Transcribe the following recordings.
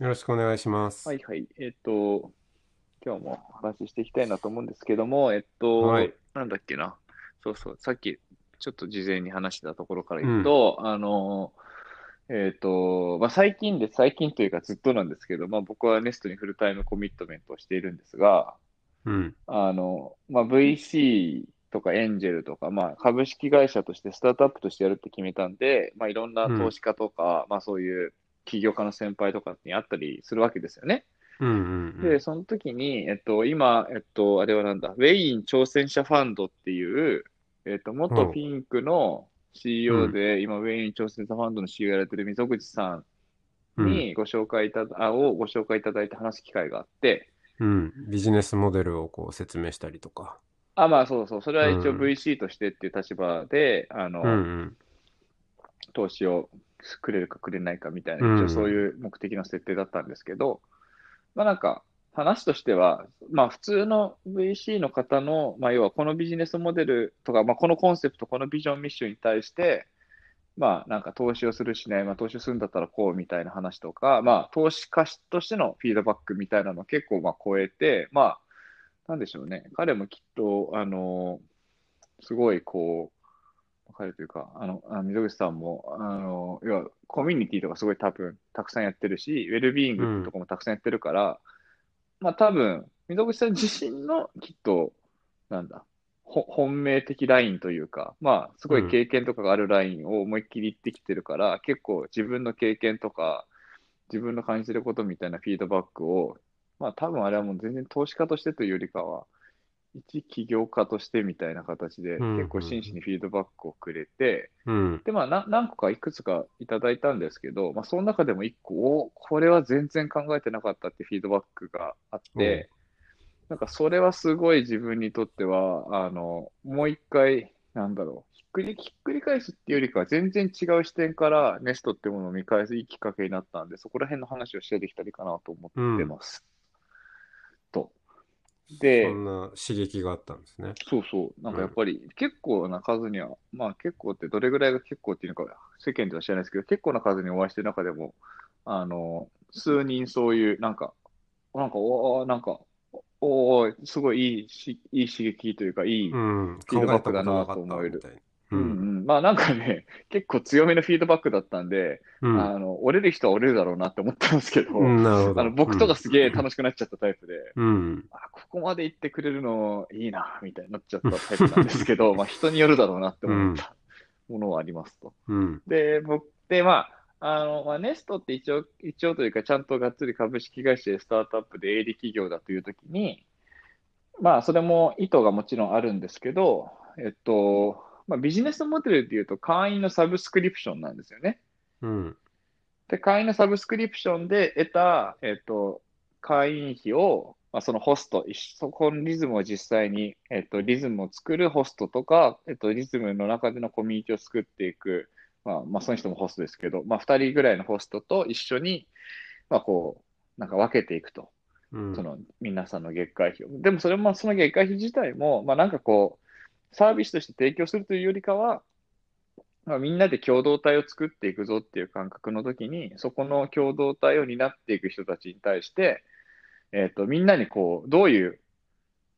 よろしくお願いします。はいはい。えっと、今日も話していきたいなと思うんですけども、えっと、はいなんだっけな。そうそう、さっきちょっと事前に話してたところから言うと、あの、えっと、まあ、最近で、最近というかずっとなんですけど、まあ、僕はネストにフルタイムコミットメントをしているんですが、うん。あの、まあ、VC とかエンジェルとか、まあ、株式会社としてスタートアップとしてやるって決めたんで、まあ、いろんな投資家とか、まあ、そういう起業家の先輩とかに会ったりするわけですよね。うんうんうん。で、その時に、えっと、今、えっと、あれはなんだ、ウェイン挑戦者ファンドっていう、えっと、元ピンクの CEO で、今、ウェイン挑戦者ファンドの CEO やられてる溝口さんにご紹介いただ、あをご紹介いただいて話す機会があって、うん。ビジネスモデルをこう説明したりとか。あ、まあそうそう、それは一応うん VC としてっていう立場で、あの、うんうん。投資をくれるかくれないかみたいな、そういう目的の設定だったんですけど、まあなんか、話としては、まあ普通の VC の方の、まあ要はこのビジネスモデルとか、まあこのコンセプト、このビジョンミッションに対して、まあなんか投資をするしない、まあ投資をするんだったらこうみたいな話とか、まあ投資家としてのフィードバックみたいなのを結構まあ超えて、まあなんでしょうね。彼もきっと、あの、すごいこう、彼というか、あの、あ溝口さんも、あの、要はコミュニティとかすごい多分たくさんやってるし、ウェルビーイングとかもたくさんやってるから、まあ多分、溝口さん自身のきっと、なんだ、本命的ラインというか、まあすごい経験とかがあるラインを思いっきり言ってきてるから、結構自分の経験とか、自分の感じてることみたいなフィードバックを、まあ多分あれはもう全然投資家としてというよりかは、一起業家としてみたいな形でうん結構真摯にフィードバックをくれて、うん。で、まあ、な何個かいくつかいただいたんですけど、まあ、その中でも1個、おこれは全然考えてなかったってフィードバックがあって、なんかそれはすごい自分にとっては、あの、もう一回、なんだろう、ひっくり、ひっくり返すっていうよりかは全然違う視点からネストってものを見返すいいきっかけになったんで、そこら辺の話をしてできたりかなと思ってます。と。で、そんな刺激があったんですね。そうそう。なんかやっぱり結構な数には、まあ結構ってどれぐらいが結構っていうのか世間では知らないですけど、結構な数にお会いしてる中でも、あの、数人そういう、なんか、なんか、おーなんか、おーすごいいいし、いい刺激というか、いい、うん。フィードバックだなとなかったみたいな。ううんん。うん、まあなんかね、結構強めのフィードバックだったんで、うん。あの、折れる人は折れるだろうなって思ったんですけど、ど。あの、僕とかすげえ楽しくなっちゃったタイプで、うん。あ、ここまで言ってくれるのいいな、みたいになっちゃったタイプなんですけど、まあ人によるだろうなって思ったものはありますと。うん。で、僕、で、まあ、あの、まあ、ネストって一応、一応というか、ちゃんとがっつり株式会社でスタートアップで営利企業だというときに、まあ、それも意図がもちろんあるんですけど、えっと、まあ、ビジネスモデルでいうと会員のサブスクリプションなんですよね。うん。で、会員のサブスクリプションで得た、えっと、会員費を、まあ、そのホスト、そこのリズムを実際に、えっと、リズムを作るホストとか、えっと、リズムの中でのコミュニティを作っていく、まあ、まあ、その人もホストですけど、まあ、二人ぐらいのホストと一緒に、まあ、こう、なんか分けていくと。うん。その、皆さんの月会費を。でも、それも、その月会費自体も、まあ、なんかこう、サービスとして提供するというよりかは、まあ、みんなで共同体を作っていくぞっていう感覚の時に、そこの共同体を担っていく人たちに対して、えっと、みんなにこう、どういう、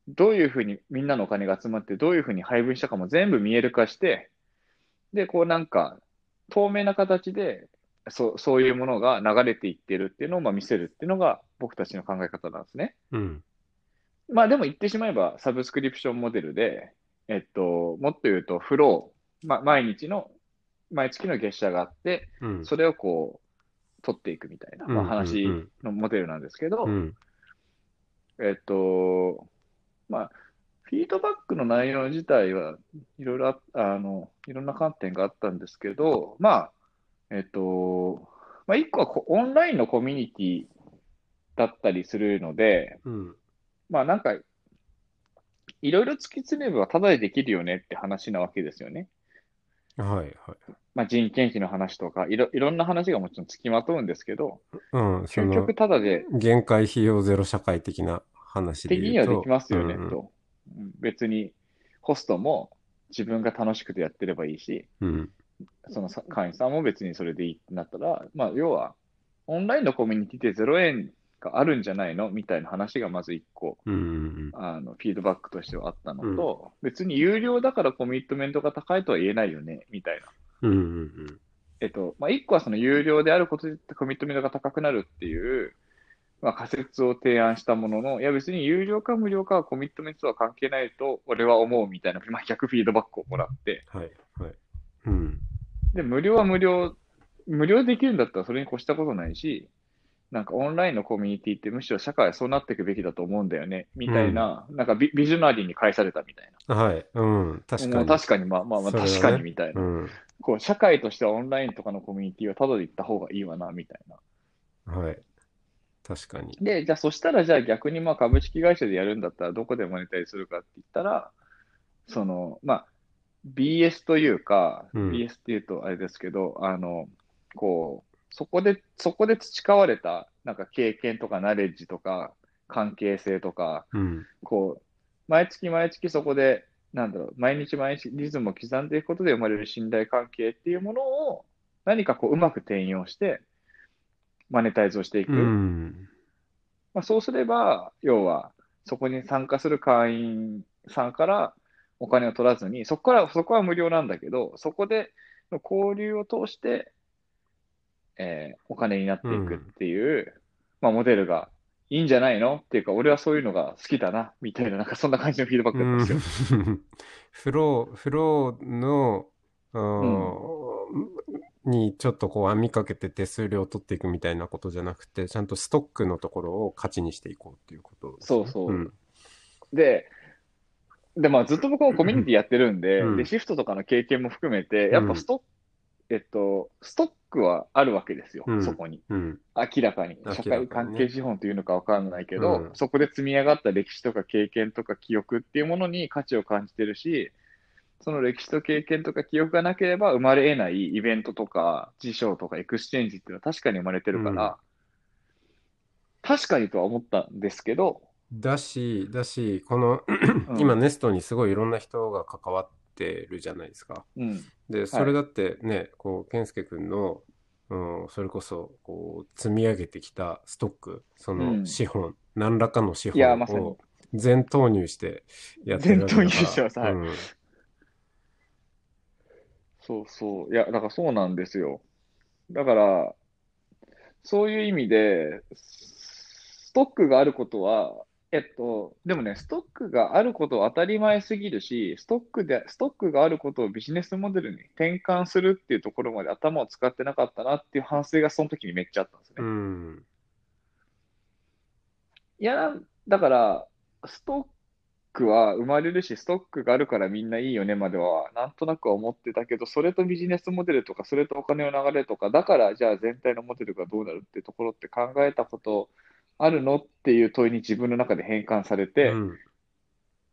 どういうふうにみんなのお金が集まって、どういうふうに配分したかも全部見える化して、で、こうなんか、透明な形で、そう、そういうものが流れていってるっていうのをまあ見せるっていうのが僕たちの考え方なんですね。うん。まあでも言ってしまえばサブスクリプションモデルで、えっと、もっと言うとフロー、ま、毎日の、毎月の月謝があって、うん。それをこう、取っていくみたいな、まあ、うん話うんのモデルなんですけど、うん。えっと、まあ、フィードバックの内容自体はいろいろあ、あの、いろんな観点があったんですけど、まあ、えっと、まあ、一個はこオンラインのコミュニティだったりするので、うん。まあなんか、いろいろ突き詰めればただでできるよねって話なわけですよね。はいはい。まあ人件費の話とか、いろ、いろんな話がもちろん付きまとうんですけど、うん、その究極、ただで限界費用ゼロ社会的な話で的に。はできますよね、うんうんと。うん別にホストも自分が楽しくてやってればいいし、うん。そのさ会員さんも別にそれでいいってなったら、まあ要は、オンラインのコミュニティで0円があるんじゃないの？みたいな話がまず一個、うんうんあの、フィードバックとしてはあったのと、別に有料だからコミットメントが高いとは言えないよね、みたいな。うん。うんうんえっと、まあ、一個はその有料であることでコミットメントが高くなるっていう、まあ、仮説を提案したものの、いや別に有料か無料かはコミットメントとは関係ないと俺は思うみたいな、まあ、逆フィードバックをもらって、はいはい。うん。で、無料は無料、無料できるんだったらそれに越したことないし、なんかオンラインのコミュニティってむしろ社会はそうなっていくべきだと思うんだよね、みたいな、なんかビビジョナリーに返されたみたいな。はい。うん。確かに。確かに、まあまあまあ確かにみたいな。うん。こう、社会としてはオンラインとかのコミュニティはただで行った方がいいわな、みたいな。はい。確かに。で、じゃあそしたらじゃあ逆にまあ株式会社でやるんだったらどこでマネタイズするかって言ったら、その、まあ、BS というか、うん BS っていうとあれですけど、あの、こう、そこで、そこで培われた、なんか経験とかナレッジとか、関係性とか、うん。こう、毎月毎月そこで、なんだろう、毎日毎日リズムを刻んでいくことで生まれる信頼関係っていうものを、何かこう、うまく転用して、マネタイズをしていく。うん。まあ、そうすれば、要は、そこに参加する会員さんからお金を取らずに、そこから、そこは無料なんだけど、そこでの交流を通して、えーお金になっていくっていう、まあ、モデルがいいんじゃないのっていうか、俺はそういうのが好きだな、みたいな、なんかそんな感じのフィードバックだったんですよ。うん。フロー、フローの、あーにちょっとこう網かけて手数料を取っていくみたいなことじゃなくて、ちゃんとストックのところを価値にしていこうっていうことね、そうそう。うん。で、で、まあ、ずっと僕もコミュニティやってるんで、うん。で、シフトとかの経験も含めて、やっぱストック、えっと、ストックはあるわけですよ、うんそこに。うん。明らかに。社会関係資本というのかわかんないけど、うんそこで積み上がった歴史とか経験とか記憶っていうものに価値を感じてるし、その歴史と経験とか記憶がなければ生まれ得ないイベントとか事象とか exchange っていうのは確かに生まれてるから、確かにとは思ったんですけど、だし、だし、この、うん今ネストにすごいいろんな人が関わってるじゃないですか。うん、で、それだってね、こう、健介君の、うん、それこそ、こう、積み上げてきたストック、そうん。の資本、何らかの資本を全投入してやってるわけだから。全投入してます。はい。うん。そうそう。いや、だからそうなんですよ。だから、そういう意味で、ストックがあることは、えっと、でもね、ストックがあることは当たり前すぎるし、ストックで、ストックがあることをビジネスモデルに転換するっていうところまで頭を使ってなかったなっていう反省がその時にめっちゃあったんですね。うん。いや、だから、ストックは生まれるし、ストックがあるからみんないいよねまでは、なんとなくは思ってたけど、それとビジネスモデルとか、それとお金の流れとか、だからじゃあ全体のモデルがどうなるってところって考えたことあるの？っていう問いに自分の中で変換されて、うん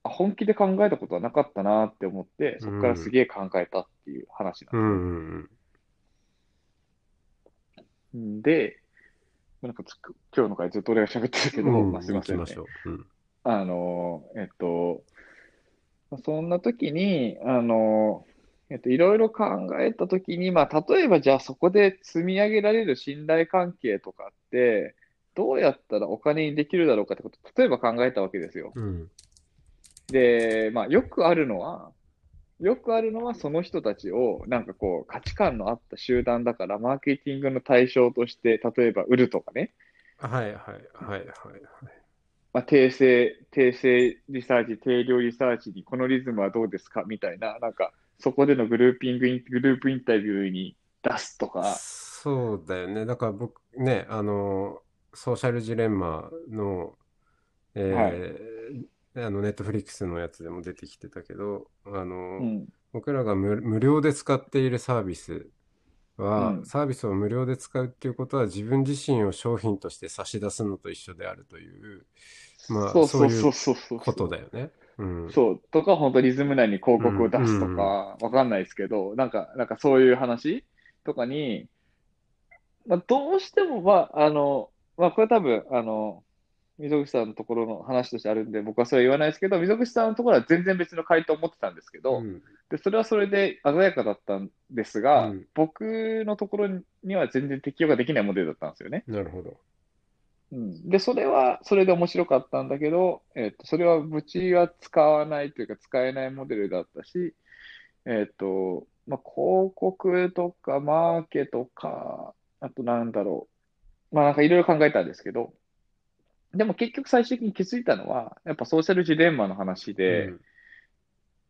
あ本気で考えたことはなかったなって思って、そこからすげえ考えたっていう話うなんんうんです。で、なんか今日の回ずっと俺が喋ってるけど、うん。まあ、すいませんね。あの、えっと、そんな時に、あの、えっと、いろいろ考えた時に、まあ、例えばじゃあそこで積み上げられる信頼関係とかって、どうやったらお金にできるだろうかってこと、例えば考えたわけですよ。うん。で、まあ、よくあるのは、よくあるのはその人たちを、なんかこう、価値観のあった集団だから、マーケティングの対象として、例えば売るとかね、はいはいはいはいはい。まあ、訂正、訂正リサーチ、定量リサーチにこのリズムはどうですか？みたいな、なんか、そこでのグルーピングイン、グループインタビューに出すとか、そうだよね。だから僕ね、あの、ソーシャルジレンマの、えーあの、ネットフリックスのやつでも出てきてたけど、あの、うん、僕らが無無料で使っているサービスは、うんサービスを無料で使うっていうことは自分自身を商品として差し出すのと一緒であるという、まあそうそういうそうそうそう。ことだよね。うん。そう、とか、本当リズム内に広告を出すとうんか、わかんないですけど、なんか、なんかそういう話とかに、まあ、どうしても、まあ、あの、まあ、これ多分、あの、溝口さんのところの話としてあるんで、僕はそれは言わないですけど、溝口さんのところは全然別の回答を持ってたんですけど、うんで、それはそれで鮮やかだったんですが、うん僕のところには全然適用ができないモデルだったんですよね。なるほど。うん、で、それは、それで面白かったんだけど、えっと、それは、うちは使わないというか、使えないモデルだったし、えっと、まあ、広告とか、マーケとか、あとなんだろう。まあ、なんかいろいろ考えたんですけど、でも結局最終的に気づいたのは、やっぱソーシャルジレンマの話で、うん。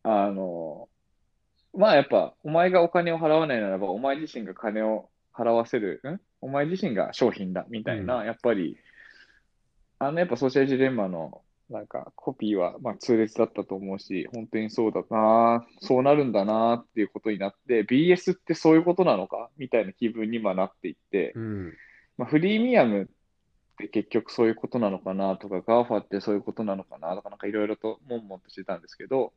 あの、まあやっぱ、お前がお金を払わないならば、お前自身が金を払わせる、ん？お前自身が商品だ、みたいな、うやっぱり、あのやっぱソーシャルジレンマの、なんかコピーは、まあ痛烈だったと思うし、本当にそうだな、そうなるんだなっていうことになって、BS ってそういうことなのかみたいな気分に今なっていって、うん。まあ、フリーミアムって結局そういうことなのかなとか、GAFA ってそういうことなのかなとか、なんかいろいろと悶々としてたんですけど、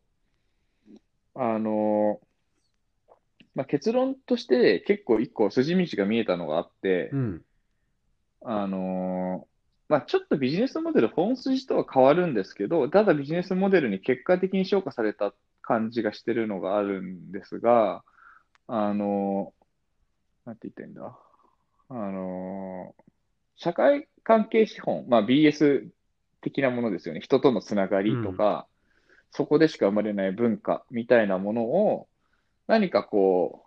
あのまあ、結論として結構一個筋道が見えたのがあってう、ん。あのまあ、ちょっとビジネスモデル本筋とは変わるんですけど、ただビジネスモデルに結果的に昇華された感じがしてるのがあるんですが、あのなんて言ったらいいんだ？あの社会関係資本、まあ BS 的なものですよね。人とのつながりとか、そこでしか生まれない文化みたいなものを、何かこ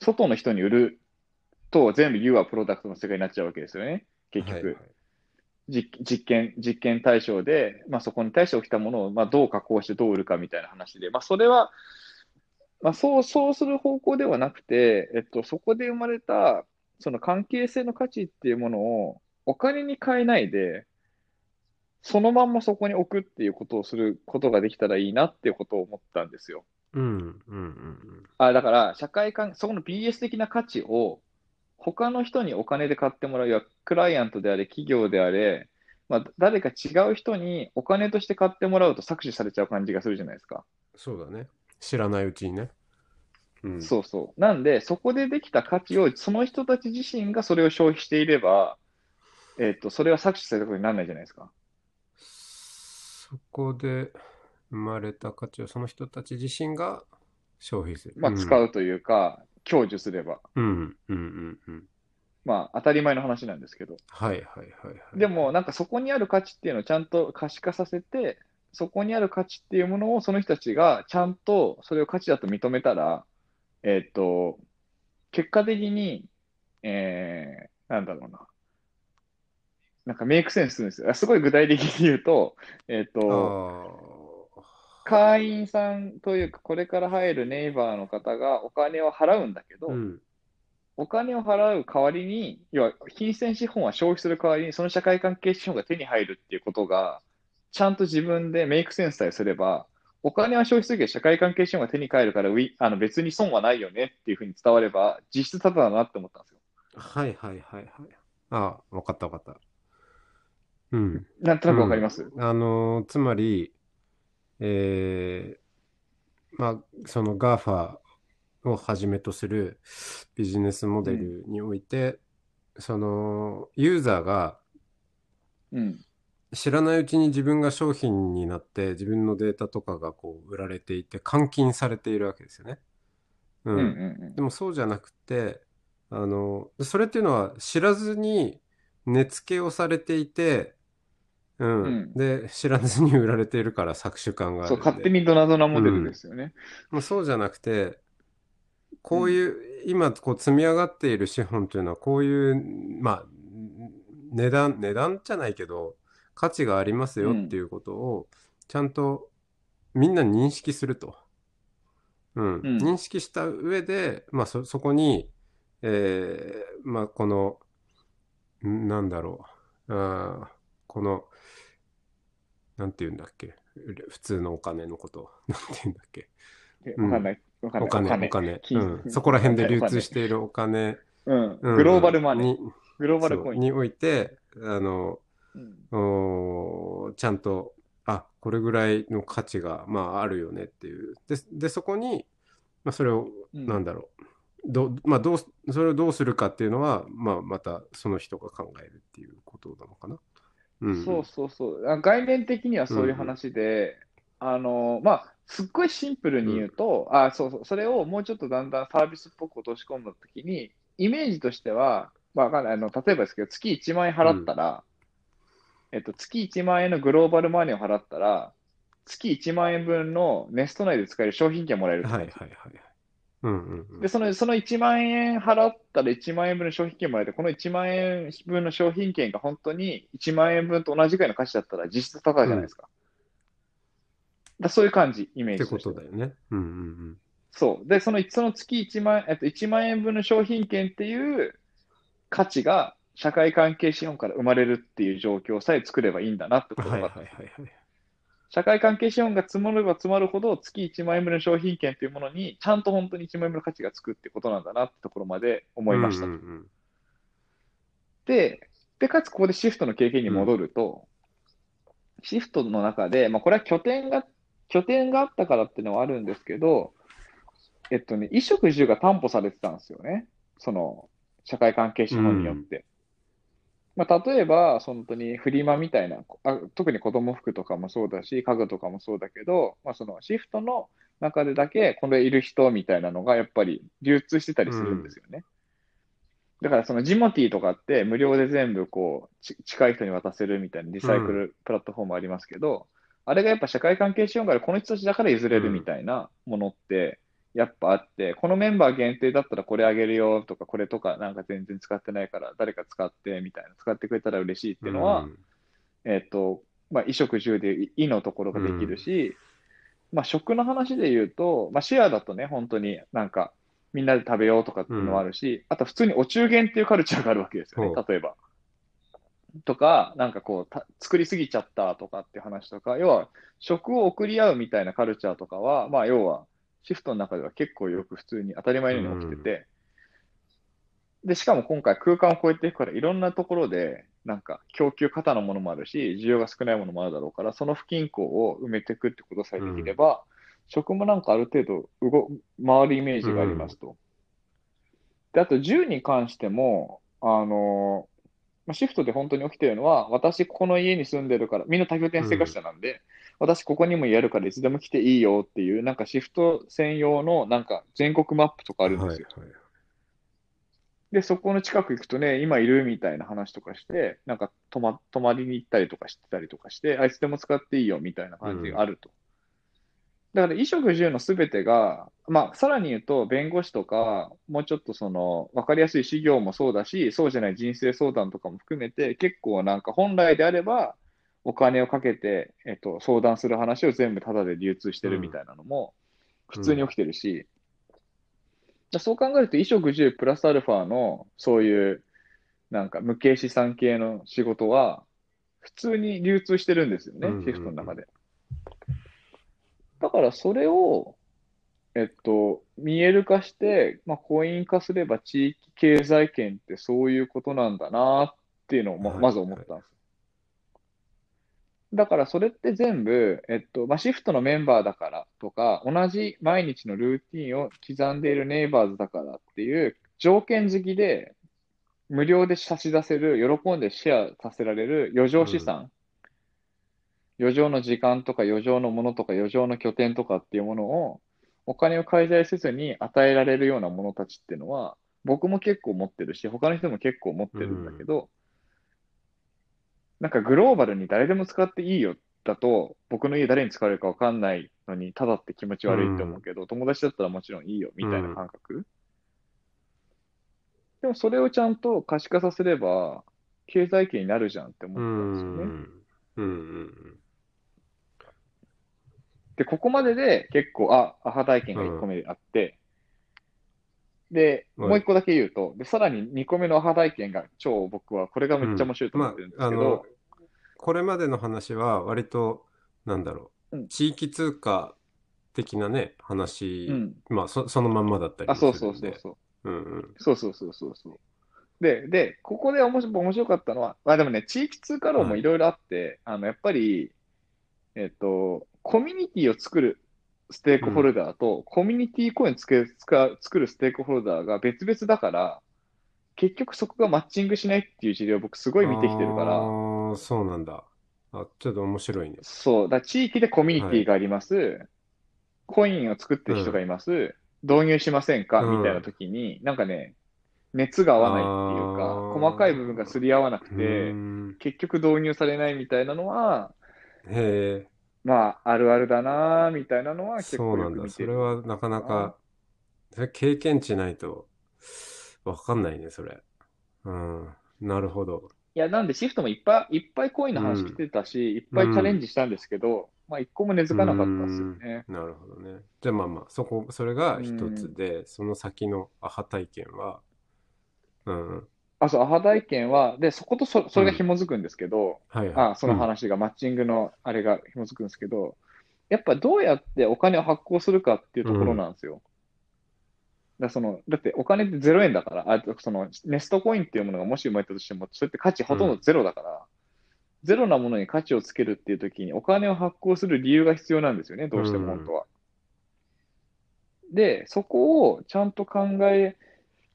う、外の人に売ると全部 You はプロダクトの世界になっちゃうわけですよね。結局。はいはい実実験、実験対象で、まあ、そこに対して起きたものを、まあ、どう加工してどう売るかみたいな話で、まあ、それは、まあ、そう、そうする方向ではなくて、えっと、そこで生まれた、その関係性の価値っていうものをお金に変えないで、そのまんまそこに置くっていうことをすることができたらいいなっていうことを思ったんですよ。うん。うん。うん。あ、だから、社会関、そこの BS 的な価値を、他の人にお金で買ってもらう、いや、クライアントであれ、企業であれ、まあ、誰か違う人にお金として買ってもらうと搾取されちゃう感じがするじゃないですか。そうだね。知らないうちにね。うん。そうそう。なんで、そこでできた価値を、その人たち自身がそれを消費していれば、えっと、それは搾取されたことにならないじゃないですか。そこで生まれた価値をその人たち自身が消費する。まあ、使うというか、享受すれば。うん。うん。うん。うん。まあ、当たり前の話なんですけど。はいはいはいはい。でも、なんかそこにある価値っていうのをちゃんと可視化させて、そこにある価値っていうものをその人たちがちゃんとそれを価値だと認めたら、えっと、結果的に、えー、なんだろうな。なんかメイクセンスするんですよ。すごい具体的に言うと、えっと、あ会員さんというか、これから入るネイバーの方がお金を払うんだけど、あ。うん。お金を払う代わりに、要は金銭資本は消費する代わりに、その社会関係資本が手に入るっていうことが、ちゃんと自分でメイクセンスさえすれば、お金は消費するけど社会関係資本が手に入るからウィあの別に損はないよねっていうふうに伝われば、実質ただだなって思ったんですよ。はいはいはいはい。ああ、わかったわかった。うん。なんとなくわかります、あのーつまり、えー、まあ、その GAFA をはじめとするビジネスモデルにおいて、その、ユーザーがうん。知らないうちに自分が商品になって、自分のデータとかがこう売られていて、換金されているわけですよね。ううんうんうんでもそうじゃなくて、あの、それっていうのは知らずに値付けをされていて、うん。うんで、知らずに売られているから搾取感があそう。勝手にドナドナモデルですよね。もうそうじゃなくて、こういう、今こう積み上がっている資本というのは、こういう、まあ、値段、値段じゃないけど、価値がありますよっていうことを、ちゃんとみんな認識すると。うん。うん認識した上で、まあそ、そこに、えーまあ、この、んなんだろう。あーこの、なんて言うんだっけ。普通のお金のこと。なんて言うんだっけ。うんお金、お金。金。金うん。そこら辺で流通しているお金。うん。うんグローバルマネー。にグローバルコイン。において、あの、うんちゃんと、あ、これぐらいの価値が、まあ、あるよねっていう。で、でそこに、まあ、それを、うんなんだろう。どまあ、どうす、それをどうするかっていうのは、まあ、またその人が考えるっていうことなのかな。うん。そうそうそう。あ概念的にはそういう話で、あの、まあ、すっごいシンプルに言うと、あ、そうそう、それをもうちょっとだんだんサービスっぽく落とし込むときに、イメージとしては、まあ、わかんない。あの、例えばですけど、月1万円払ったら、えっと、月1万円のグローバルマネーを払ったら、月1万円分のネスト内で使える商品券もらえるとはいはいはいはい。うんうんうん。で、その、その1万円払ったら1万円分の商品券もらえて、この1万円分の商品券が本当に1万円分と同じぐらいの価値だったら実質高いじゃないですか。だそういう感じ、イメーってこジとだよね。うんうんそう。で、その、その月1万、えっと、1万円分の商品券っていう価値が社会関係資本から生まれるっていう状況さえ作ればいいんだなってこうん。とがはいはいはいはい。社会関係資本が積もれば積まるほど、月1万円分の商品券というものに、ちゃんと本当に1万円分の価値がつくってことなんだなってところまで思いましたと。うんうんうんで、で、かつここでシフトの経験に戻ると、シフトの中で、まあ、これは拠点が、拠点があったからっていうのはあるんですけど、えっとね、衣食住が担保されてたんですよね。その、社会関係資本によって。まあ、例えば、本当にフリマみたいな、あ特に子供服とかもそうだし、家具とかもそうだけど、まあ、そのシフトの中でだけ、これいる人みたいなのがやっぱり流通してたりするんですよね。だからそのジモティーとかって無料で全部こう、ち近い人に渡せるみたいなリサイクルプラットフォームありますけど、あれがやっぱ社会関係資本からこの人たちだから譲れるみたいなものって、やっぱあって、このメンバー限定だったらこれあげるよとか、これとかなんか全然使ってないから誰か使ってみたいな、使ってくれたら嬉しいっていうのは、うん。えっと、まあ、衣食住でいいのところができるし、まあ、食の話で言うと、まあ、シェアだとね、本当になんか、みんなで食べようとかっていうのもあるし、あと普通にお中元っていうカルチャーがあるわけですよねほ、例えば。とか、なんかこうた、作りすぎちゃったとかって話とか、要は、食を送り合うみたいなカルチャーとかは、まあ、要は、シフトの中では結構よく普通に当たり前のように起きてて、で、しかも今回空間を超えていくから、いろんなところで、なんか供給過多のものもあるし、需要が少ないものもあるだろうから、その不均衡を埋めていくってことさえできれば、食もなんかある程度動、回るイメージがありますと。で、あと銃に関しても、あの、まあシフトで本当に起きてるのは、私この家に住んでるから、みんな多拠点生活者なんで、私ここにもやるからいつでも来ていいよっていう、なんかシフト専用のなんか全国マップとかあるんですよ。はいはいで、そこの近く行くとね、今いるみたいな話とかして、なんか泊ま、泊まりに行ったりとかしてたりとかして、あいつでも使っていいよみたいな感じがあると。だから、衣食住のすべてが、まあ、さらに言うと、弁護士とか、もうちょっとその、わかりやすい事業もそうだし、そうじゃない人生相談とかも含めて、結構なんか本来であれば、お金をかけて、えっと、相談する話を全部タダで流通してるみたいなのも、普通に起きてるし、だそう考えると、衣食住プラスアルファの、そういう、なんか無形資産系の仕事は、普通に流通してるんですよねうんうんう、ん。シフトの中で。だからそれを、えっと、見える化して、まあ、コイン化すれば地域経済圏ってそういうことなんだなっていうのをまはいまず思ったんです。だからそれって全部、えっと、まあ、シフトのメンバーだからとか、同じ毎日のルーティンを刻んでいるネイバーズだからっていう条件付きで無料で差し出せる、喜んでシェアさせられる余剰資産、余剰の時間とか余剰のものとか余剰の拠点とかっていうものをお金を介在せずに与えられるようなものたちっていうのは僕も結構持ってるし、他の人も結構持ってるんだけど、なんかグローバルに誰でも使っていいよだと、僕の家誰に使われるかわかんないのに、ただって気持ち悪いって思うけど、友達だったらもちろんいいよみたいな感覚。でもそれをちゃんと可視化させれば、経済圏になるじゃんって思ったんですよね。うん。うんうんで、ここまでで結構、あ、アハ体験が1個目あって、で、はいもう1個だけ言うと、で、さらに2個目のアハ体験が超僕はこれがめっちゃ面白いと思ってるんですけまああのど、これまでの話は割と、なんだろうんう、地域通貨っ的なね、話、うん。まあそ、そのまんまだったりあ、もそうするんで。そうそうそう。うんうん。そうそうそうそうそう。で、で、ここで面白面白かったのは、まあでもね、地域通貨論もいろいろあって、あの、やっぱり、えっと、コミュニティを作るステークホルダーと、コミュニティコインつけ作るステークホルダーが別々だから、結局そこがマッチングしないっていう事例を僕すごい見てきてるから、ああ、そうなんだ。あ、ちょっと面白いね。そう、だ地域でコミュニティがあります、コインを作ってる人がいます、導入しませんか？うん。みたいな時に、なんかね、熱が合わないっていうか、細かい部分がすり合わなくうて。結局導入されないみたいなのは、へえ、まあ、あるあるだなーみたいなのは結構そうなんだ。それ。はなかなか、それ経験値ないとわかんないね、それ。うん。なるほど。いや、なんでシフトもいっぱいいっぱいコインの話来てたし、いっぱいチャレンジしたんですけど、まあ一個も根付かなかったですよね。なるほどね。じゃあまあまあ、そこ、それが一つで、その先のアハ体験は、うん。あ、そう、アハ体験は、で、そことそ、それが紐づくんですけど、はいはい。あ、その話が、マッチングのあれが紐づくんですけど、やっぱどうやってお金を発行するかっていうところなんですよ。だその、だってお金って0円だから、あ、そのネストコインっていうものがもし生まれたとしても、それって価値ほとんどゼロだから、ゼロなものに価値をつけるっていう時にお金を発行する理由が必要なんですよね、どうしても本当は。で、そこをちゃんと考え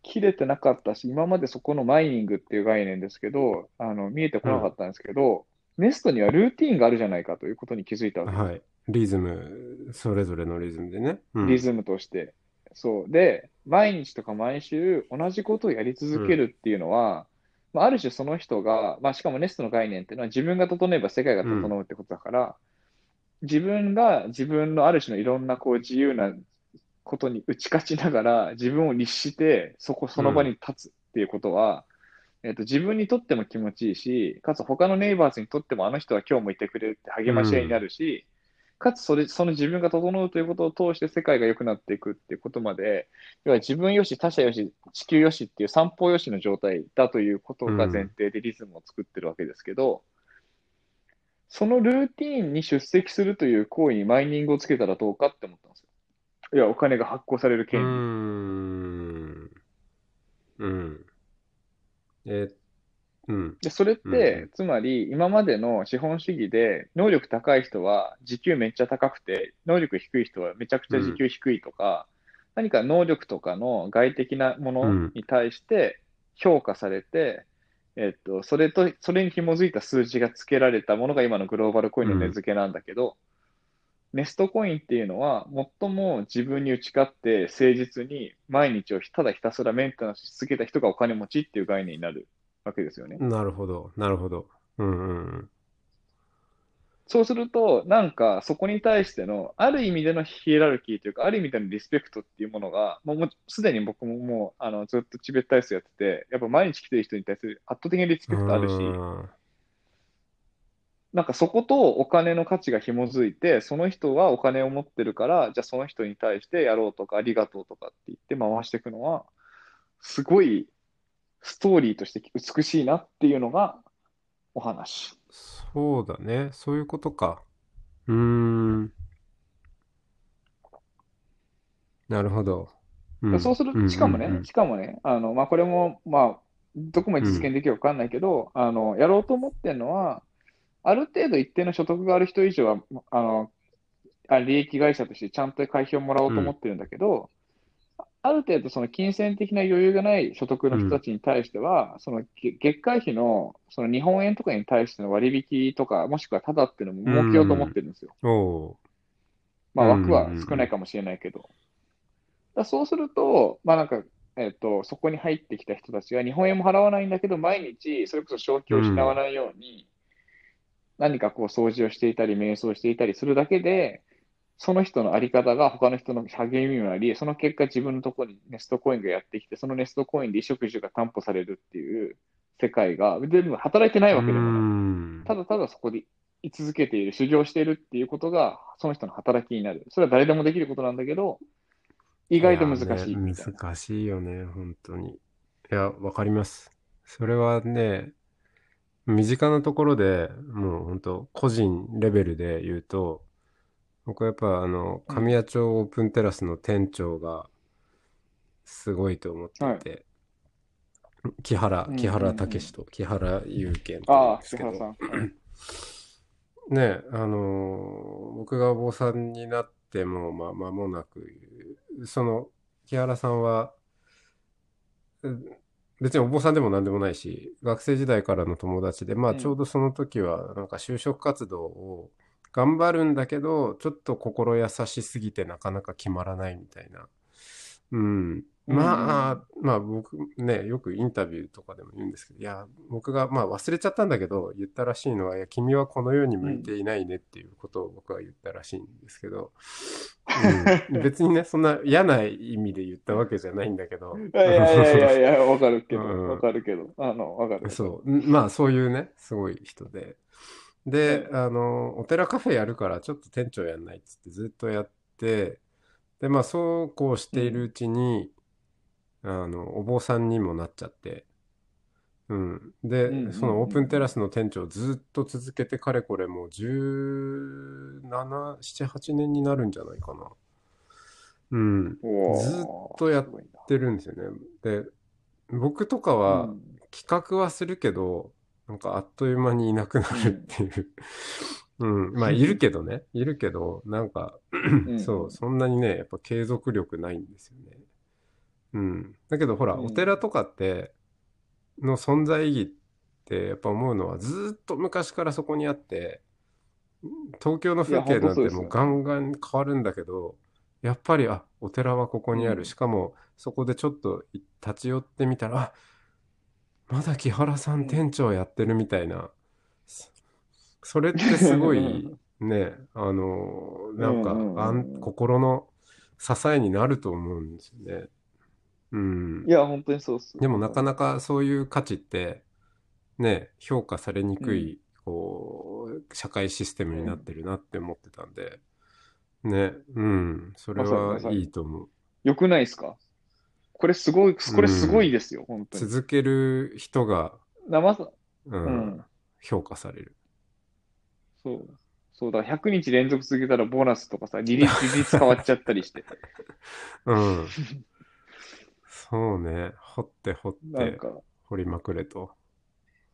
きれてなかったし、今までそこのマイニングっていう概念ですけど、あの、見えてこなかったんですけど、ネストにはルーティーンがあるじゃないかということに気づいたわけです。はい。リズム、それぞれのリズムでね。うんリズムとして。そう。で、毎日とか毎週同じことをやり続けるっていうのは、まあ、ある種その人が、まあ、しかもネストの概念っていうのは自分が整えば世界が整うってことだから、自分が自分のある種のいろんなこう自由なことに打ち勝ちながら自分を律してそこ、その場に立つっていうことは、えっと、自分にとっても気持ちいいし、かつ他のネイバーズにとってもあの人は今日もいてくれるって励まし合いになるし、かつそれ、その自分が整うということを通して世界が良くなっていくっていうことまで、要は自分よし、他者よし、地球よしっていう三方よしの状態だということが前提でリズムを作ってるわけですけど、そのルーティーンに出席するという行為にマイニングをつけたらどうかって思ったんですよ。いや、お金が発行されるうー権利。ん。うん。え、うん。で、それっうんて、つまり今までの資本主義で、能力高い人は時給めっちゃ高くて、能力低い人はめちゃくちゃ時給低いとか、何か能力とかの外的なものに対して評価されて、えっと、それと、それに紐づいた数字が付けられたものが今のグローバルコインの値付けなんだけど、ネストコインっていうのは、最も自分に打ち勝って誠実に毎日をただひたすらメンテナンスし続けた人がお金持ちっていう概念になるわけですよね。なるほど。なるほど。うんうんうん。そうすると、なんかそこに対しての、ある意味でのヒエラルキーというか、ある意味でのリスペクトっていうものが、もうすでに僕ももうあのずっとチベット体操やってて、やっぱ毎日来てる人に対する圧倒的なリスペクトあるし、うんなんかそことお金の価値が紐づいて、その人はお金を持ってるから、じゃあその人に対してやろうとか、ありがとうとかって言って回していくのは、すごいストーリーとして美しいなっていうのがお話。そうだね。そういうことか。うーん。なるほど。うんそうすると、しかもね、しかもね、あの、まあ、これも、まあ、どこまで実現できるかわかんないけど、あの、やろうと思ってるのは、ある程度一定の所得がある人以上は、あの、あ利益会社としてちゃんと会費をもらおうと思ってるんだけど、ある程度その金銭的な余裕がない所得の人たちに対しては、その月月会費のその日本円とかに対しての割引とか、もしくはタダっていうのも設けようと思ってるんですよ。おまあうん枠は少ないかもしれないけど。だそうすると、まあなんか、えっと、そこに入ってきた人たちが日本円も払わないんだけど、毎日それこそ正気を失わないように、何かこう掃除をしていたり、瞑想していたりするだけで、その人のあり方が他の人の励みになり、その結果自分のところにネストコインがやってきて、そのネストコインで衣食住が担保されるっていう世界が、全部働いてないわけでもない。ん。ただただそこで居続けている、修行しているっていうことが、その人の働きになる。それは誰でもできることなんだけど、意外と難しいやね。難しいよね、本当に。いや、わかります。それはね、身近なところでもう本当個人レベルで言うと、僕はやっぱあの、神谷町オープンテラスの店長がすごいと思ってい。て、木原、木原武史と木原祐健とああ、ですけど。木原さん。はい。ねあのー僕がお坊さんになっても、まあ、間もなく、その、木原さんは、うん別にお坊さんでも何でもないし、学生時代からの友達で、まあ、うんちょうどその時は、なんか就職活動を頑張るんだけど、ちょっと心優しすぎてなかなか決まらないみたいな。うん。まあ、まあ僕ね、よくインタビューとかでも言うんですけど、いや、僕がまあ忘れちゃったんだけど、言ったらしいのは、いや、君はこの世に向いていないねっていうことを僕は言ったらしいんですけど、うん、別にね、そんな嫌な意味で言ったわけじゃないんだけど、いやいやいやいやわかるけど、うん。わかるけど、あの、わかる。そう、んまあそういうね、すごい人で。で、あの、お寺カフェやるからちょっと店長やんないっつってずっとやって、で、まあそうこうしているうちに、あの、お坊さんにもなっちゃって、うん。で、うんうんうんそのオープンテラスの店長をずっと続けてかれこれもう17、7、8年になるんじゃないかな。うん。ずっとやってるんですよね。で、僕とかは、うん企画はするけど、なんかあっという間にいなくなるっていう。うん。まあ、いるけどね。いるけど、なんか、んそう、そんなにね、やっぱ継続力ないんですよね。うん。だけど、ほら、うんお寺とかって、の存在意義って、やっぱ思うのは、ずーっと昔からそこにあって、東京の風景なんて本当そうですよもうガンガン変わるんだけど、やっぱり、あ、お寺はここにある。うんしかも、そこでちょっとい立ち寄ってみたら、あ、まだ木原さん店長やってるみたいな。そそれってすごい、ね、あの、なんか、うんうんうんあん心の支えになると思うんですよね。うんい。や、本当にそうっす。でもなかなかそういう価値って、ね、評価されにくい、こう、社会システムになってるなって思ってたんで、ね、うん、それはいいと思う。よくないですか？これすごい、これすごいですよ、本当に。続ける人が、生さ、う、うんん。評価される。そう。そうだ、100日連続続けたらボーナスとかさ、利率、利率変わっちゃったりして。うん。そうね、掘って掘って、なんか、掘りまくれと。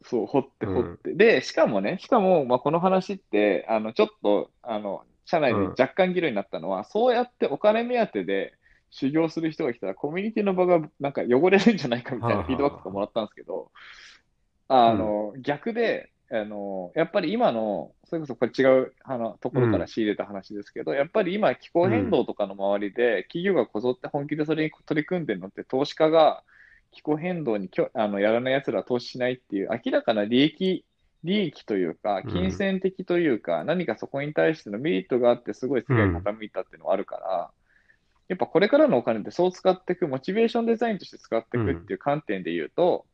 そう、掘って掘って。で、しかもね、しかも、まあ、この話って、あの、ちょっと、あの、社内で若干議論になったのは、そうやってお金目当てで修行する人が来たら、コミュニティの場がなんか汚れるんじゃないかみたいなフィードバックとかもらったんですけど、あの、逆で、あの、やっぱり今の、それこそこれ違うあのところから仕入れた話ですけど、やっぱり今気候変動とかの周りで、企業がこぞって本気でそれに取り組んでるのって、投資家が気候変動にきょあのやらない奴らは投資しないっていう明らかな利益、利益というか、うん。金銭的というか、何かそこに対してのメリットがあって、すごい世界が傾いたっていうのはあるから、やっぱこれからのお金ってそう使っていく、モチベーションデザインとして使っていくっていう観点で言うと、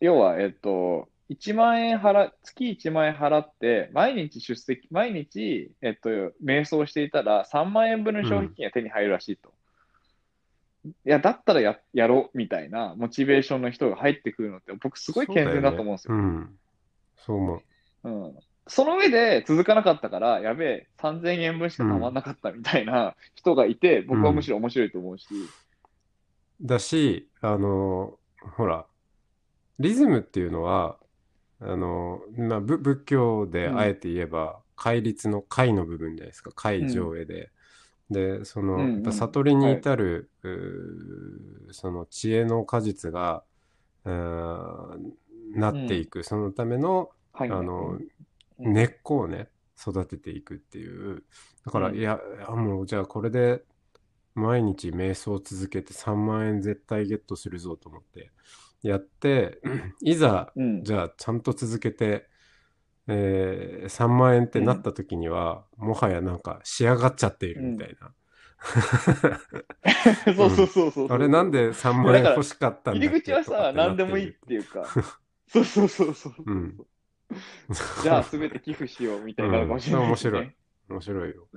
要は、えっと、1万円払、月1万円払って、毎日出席、毎日、えっと、瞑想していたら、3万円分の消費金が手に入るらしいと。いや、だったらや、やろう、みたいな、モチベーションの人が入ってくるのって、僕すごい健全だと思うんですよ。うん。そう思う。うん。その上で続かなかったから、やべえ、3000円分しかたまんなかったみたいな人がいて、僕はむしろ面白いと思うし。だし、あの、ほら、リズムっていうのは、あの、まあ、ぶ仏教であえて言えば、戒律の戒の部分じゃないですか。戒上映で。で、その、うんうん。やっぱ悟りに至る、その知恵の果実が、なっていく、そのための、はい。あの、うん。根っこをね、育てていくっていう。だから、うん。いや、あもう、じゃあこれで、毎日瞑想を続けて3万円絶対ゲットするぞと思って、やって、いざ、うん。じゃあちゃんと続けて、えー、3万円ってなった時には、もはやなんか仕上がっちゃっているみたいな。そうそうそうそう。あれなんで3万円欲しかったんだ入り口はさ、何でもいいっるていうか、そうそうそうそう。うん。じゃあ、すべて寄付しようみたいになるかもしれない、うん面白い。面白いよ。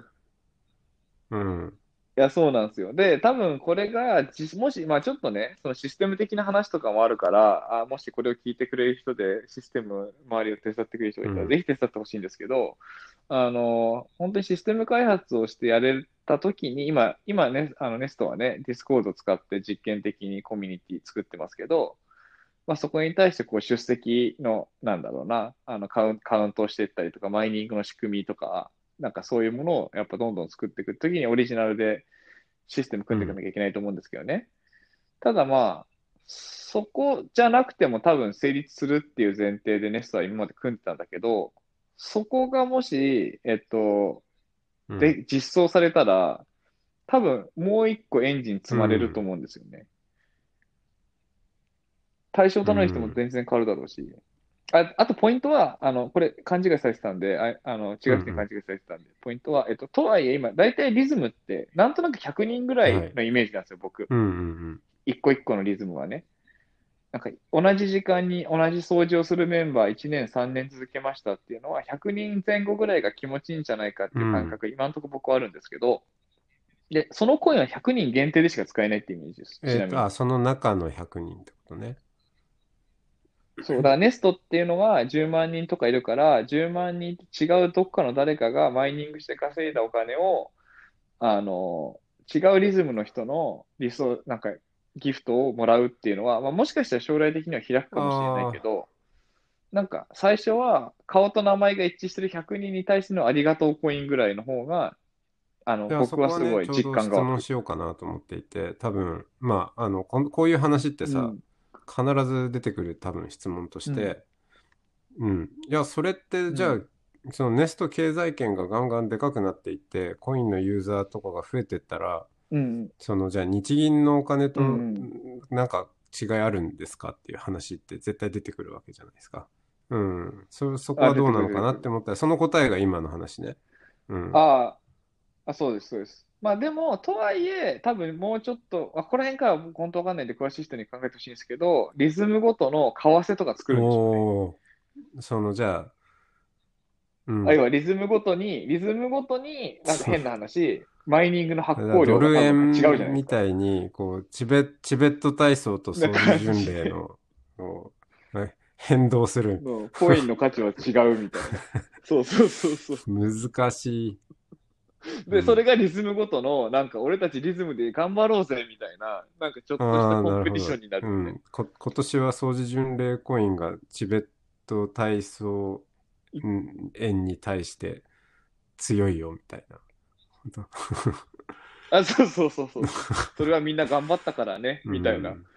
うん。いや、そうなんですよ。で、多分これが、じもし、まあちょっとね、そのシステム的な話とかもあるから、あもしこれを聞いてくれる人で、システム周りを手伝ってくれる人がいたら、うんぜひ手伝ってほしいんですけど、あの、本当にシステム開発をしてやれたときに、今、今ね、あの、ネストはね、ディスコードを使って実験的にコミュニティ作ってますけど、まあ、そこに対してこう出席の、なんだろうな、あのカウンカウントをしていったりとか、マイニングの仕組みとか、なんかそういうものをやっぱどんどん作っていくときにオリジナルでシステム組んでいかなきゃいけないと思うんですけどね。ただまあ、そこじゃなくても多分成立するっていう前提でネストは今まで組んでたんだけど、そこがもし、えっと、うんで、実装されたら、多分もう一個エンジン積まれると思うんですよね。対象となる人も全然変わるだろうし。あ、あとポイントは、あの、これ勘違いされてたんで、あ、あの、違う人に勘違いされてたんで、ポイントは、えっと、とはいえ今、大体リズムって、なんとなく100人ぐらいのイメージなんですよ、僕。うんうん一個一個のリズムはね。なんか、同じ時間に同じ掃除をするメンバー1年、3年続けましたっていうのは、100人前後ぐらいが気持ちいいんじゃないかっていう感覚、今のところ僕はあるんですけど、で、そのコインは100人限定でしか使えないっていうイメージです。うん。ちなみに。えっと、あ、その中の100人ってことね。そう、だからネストっていうのは10万人とかいるから、10万人違うどっかの誰かがマイニングして稼いだお金を、あの、違うリズムの人の理想、なんかギフトをもらうっていうのは、まあ、もしかしたら将来的には開くかもしれないけど、なんか最初は顔と名前が一致してる100人に対してのありがとうコインぐらいの方が、あの、僕はすごい実感が湧く。問しようかなと思っていて、多分、まあ、あの、こんこういう話ってさ、うん必ず出てくる多分質問として、うん。いや、それって、じゃあ、そのネスト経済圏がガンガンでかくなっていって、コインのユーザーとかが増えてったら、うん、その、じゃあ日銀のお金とうんなんか違いあるんですかっていう話って絶対出てくるわけじゃないですか。うん。そ、そこはどうなのかなって思ったら、その答えが今の話ね。うん。ああ、あ、そうです、そうです。まあでも、とはいえ、多分もうちょっと、あ、ここら辺からは僕本当わかんないんで、詳しい人に考えてほしいんですけど、リズムごとの為替とか作るんでしょうね。おーその、じゃあ、うん。あ、要はリズムごとに、リズムごとに、なんか変な話、マイニングの発だから行量ドルが多分円違うじゃないですか。みたいに、こう、チベ、チベット体操と総理巡礼の、こうね変動する。うんコインの価値は違うみたいな。そうそうそうそう。難しい。で、うんそれがリズムごとの、なんか俺たちリズムで頑張ろうぜみたいな、なんかちょっとしたコンペティションになるうみたいん。こ、今年は総理巡礼コインがチベット体操うん円に対して強いよ、みたいな。あ、そうそうそうそう。それはみんな頑張ったからね、みたいな。っうん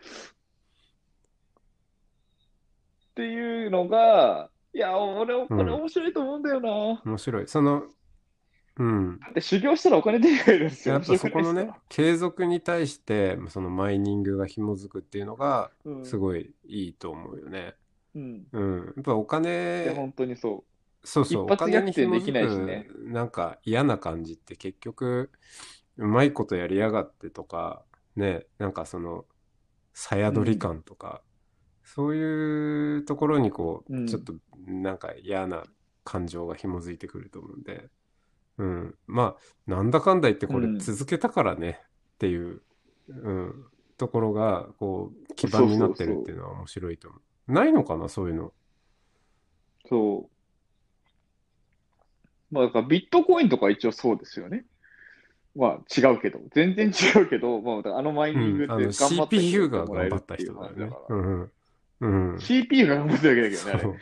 ていうのが、いや、俺、こうんれ面白いと思うんだよな。面白い。その、うん。だって修行したらお金手に入るんですよ。やっぱそこのね 継続に対して、そのマイニングが紐づくっていうのが、うんすごいいいと思うよね。うん。うん。やっぱお金、本当にそそうそう、お一発金に紐逆転できないしづねく、なんか嫌な感じって結局、うまいことやりやがってとか、ね、なんかその、さやどり感とか、そういうところにこう、うんちょっとなんか嫌な感情が紐づいてくると思うんで、うん。まあ、なんだかんだ言ってこれうん続けたからねっていう、うん、ところが、こう、基盤になってるっていうのは面白いと思う。ないのかな、そういうの？う。そう。まあ、だからビットコインとか一応そうですよね。まあ違うけど、全然違うけど、まあ、あのマイニングって頑張った人 CPU がもらえ頑張った人だよね。うんうん。うん。CPU が頑張ってるわけだけどね。そう。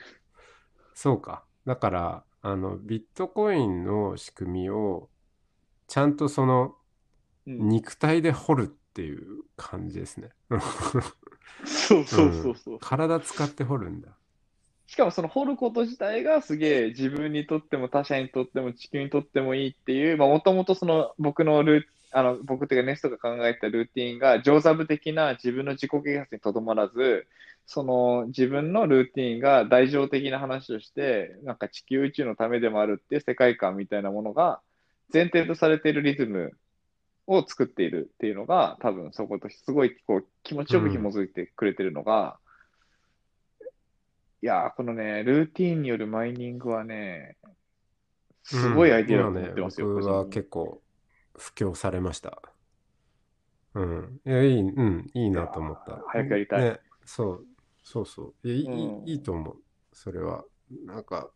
そうか。だから、あの、ビットコインの仕組みを、ちゃんとその、うん肉体で掘るっていう感じですね。そうそうそうそう。体使って掘るんだ。しかもその掘ること自体がすげえ自分にとっても他者にとっても地球にとってもいいっていう、まあもともとその僕のルーあの、僕っていうかネストが考えたルーティンが、上座部的な自分の自己啓発にとどまらず、その自分のルーティンが大乗的な話をして、なんか地球宇宙のためでもあるっていう世界観みたいなものが前提とされているリズムを作っているっていうのが、多分そことすごいこう気持ちよく紐づいてくれてるのが、いやー、このね、ルーティンによるマイニングはね、すごいアイデアだと思ってますよ、うん僕は結構布教されました。うん。いや、いい、うん、いいなと思った。早くやりたいね、そう、そうそう。いや、いい、うんいいと思う。それは。なんか、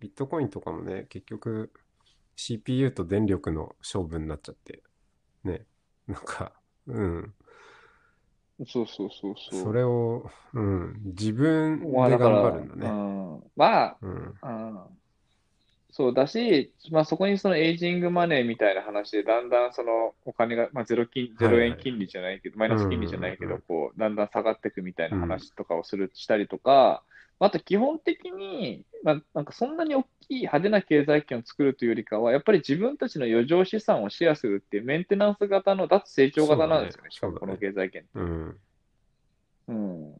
ビットコインとかもね、結局 CPU と電力の勝負になっちゃって、ね、なんか、うん、そうそうそうそう。それを、うん、自分で頑張るんだね。うん、まあ、うん、うん、そうだし、まあそこにそのエイジングマネーみたいな話で、だんだんそのお金が、まあゼロ金、ゼロ円金利じゃないけど、マイナス金利じゃないけど、うんうんうんこう、だんだん下がっていくみたいな話とかをする、したりとか、あと基本的に、まあなんかそんなに大きい派手な経済圏を作るというよりかは、やっぱり自分たちの余剰資産をシェアするっていうメンテナンス型の脱成長型なんですよね、しかもこの経済圏って。うん、うん。い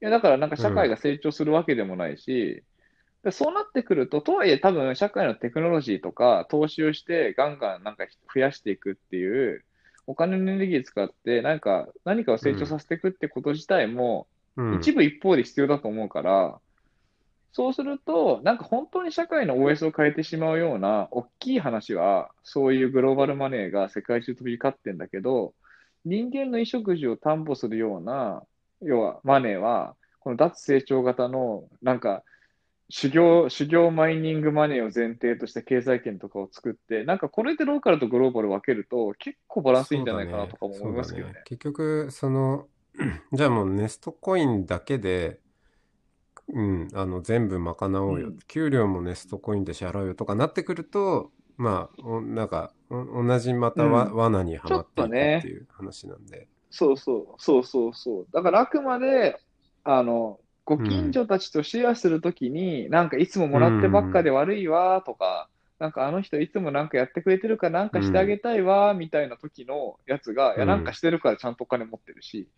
や、だからなんか社会が成長するわけでもないし、でそうなってくると、とはいえ多分社会のテクノロジーとか投資をしてガンガンなんか増やしていくっていう、お金のエネルギー使ってなんか何かを成長させていくってこと自体もうん、一部一方で必要だと思うから、そうすると、なんか本当に社会の OS を変えてしまうような大きい話は、そういうグローバルマネーが世界中飛び交ってんだけど、人間の衣食住を担保するような、要はマネーは、この脱成長型の、なんか、修行、修行マイニングマネーを前提とした経済圏とかを作って、なんかこれでローカルとグローバル分けると、結構バランスいいんじゃないかなとかも思いますけどねそうだ。結局、その、じゃあもうネストコインだけで、うん、あの、全部賄おうよ。うん給料もネストコインで支払うよとかなってくると、まあ、おなんか、お同じまたわ、うん罠にはまっていくっていう話なんで。そうそう、そうそうそう。だからあくまで、あの、ご近所たちとシェアするときに、なんかいつももらってばっかで悪いわとか、なんかあの人いつもなんかやってくれてるからなんかしてあげたいわみたいな時のやつが、いやうん。なんかしてるからちゃんとお金持ってるし、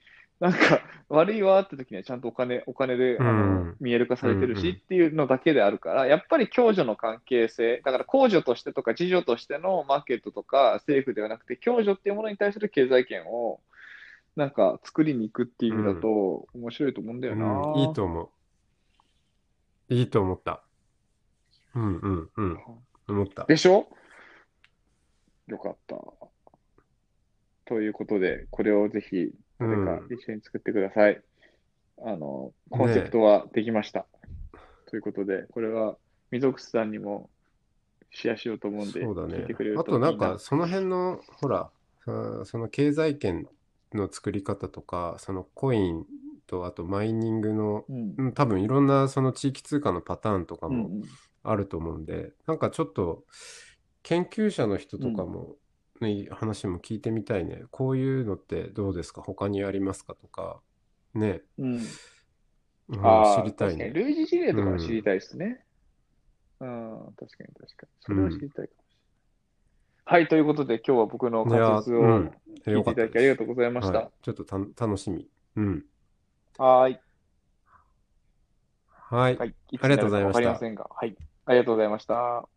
なんか悪いわって時にはちゃんとお金、お金で、あうのん見える化されてるうんうん。しっていうのだけであるから、やっぱり共助の関係性、だから公助としてとか自助としてのマーケットとか政府ではなくて、共助っていうものに対する経済圏をなんか作りに行くっていう意味だと面白いと思うんだよな。うん、いいと思う。いいと思った。うんうんうん。思った。でしょ？よかった。ということで、これをぜひ誰かうん一緒に作ってください。あの、コンセプトはできました。ということで、これは溝口さんにもシェアしようと思うんで、そうだねあとなんか、その辺の、ほら、あその経済圏の作り方とか、そのコインと、あとマイニングの、うんうん多分いろんなその地域通貨のパターンとかもうんうんあると思うんで、なんかちょっと研究者の人とかも、ね話も聞いてみたいね。こういうのってどうですか？他にありますか？とか、ね、うんうんああ、知りたいね。類似事例とかも知りたいですね。うん、確かに確かに。それは知りたいかも。はい、ということで、今日は僕の解説をうん聞いていただきありがとうございました。はい、ちょっとた楽しみ。うん。はーい。はい。はい。ありがとうございましたつになるかわかりませんが。はい。ありがとうございました。